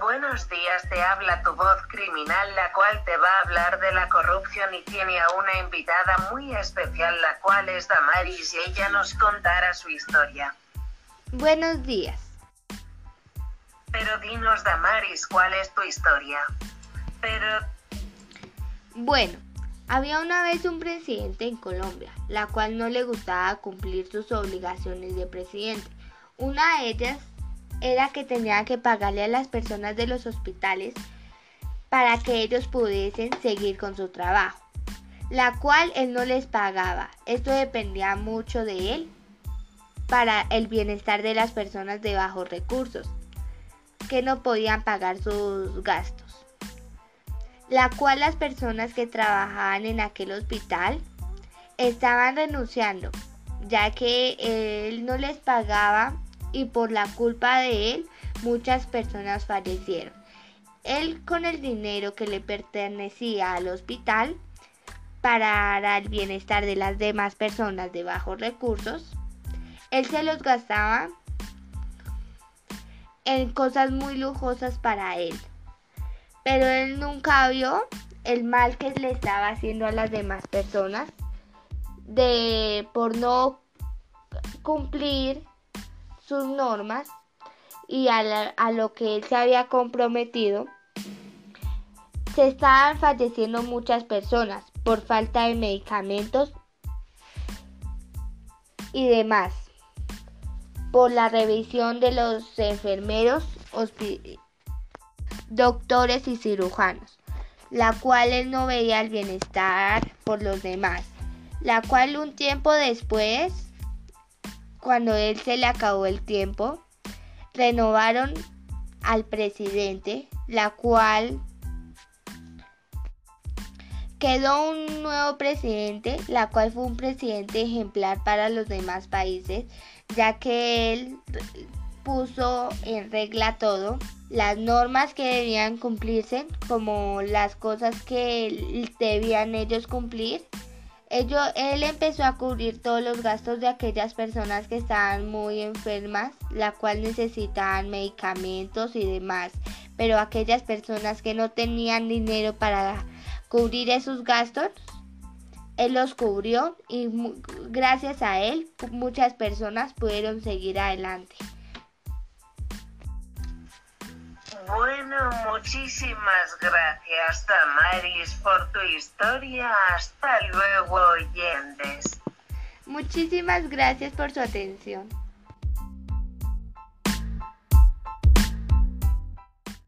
Buenos días, te habla tu voz criminal, la cual te va a hablar de la corrupción y tiene a una invitada muy especial, la cual es Damaris, y ella nos contará su historia. Buenos días. Pero dinos, Damaris, ¿cuál es tu historia? Pero... Bueno, había una vez un presidente en Colombia, la cual no le gustaba cumplir sus obligaciones de presidente. Una de ellas era que tenía que pagarle a las personas de los hospitales para que ellos pudiesen seguir con su trabajo, la cual él no les pagaba. Esto dependía mucho de él para el bienestar de las personas de bajos recursos, que no podían pagar sus gastos. La cual las personas que trabajaban en aquel hospital estaban renunciando, ya que él no les pagaba y por la culpa de él muchas personas fallecieron. Él con el dinero que le pertenecía al hospital para el bienestar de las demás personas de bajos recursos, él se los gastaba en cosas muy lujosas para él. Pero él nunca vio el mal que le estaba haciendo a las demás personas de por no cumplir sus normas y a, lo que él se había comprometido, se estaban falleciendo muchas personas por falta de medicamentos y demás, por la revisión de los enfermeros, doctores y cirujanos, la cual él no veía el bienestar por los demás, la cual un tiempo después cuando él se le acabó el tiempo, renovaron al presidente, la cual quedó un nuevo presidente, la cual fue un presidente ejemplar para los demás países, ya que él puso en regla todo, las normas que debían cumplirse, como las cosas que debían ellos cumplir él empezó a cubrir todos los gastos de aquellas personas que estaban muy enfermas, la cual necesitaban medicamentos y demás. Pero aquellas personas que no tenían dinero para cubrir esos gastos, él los cubrió y gracias a él muchas personas pudieron seguir adelante. Bueno, muchísimas gracias, Damaris, por tu historia. Hasta luego, oyentes. Muchísimas gracias por su atención.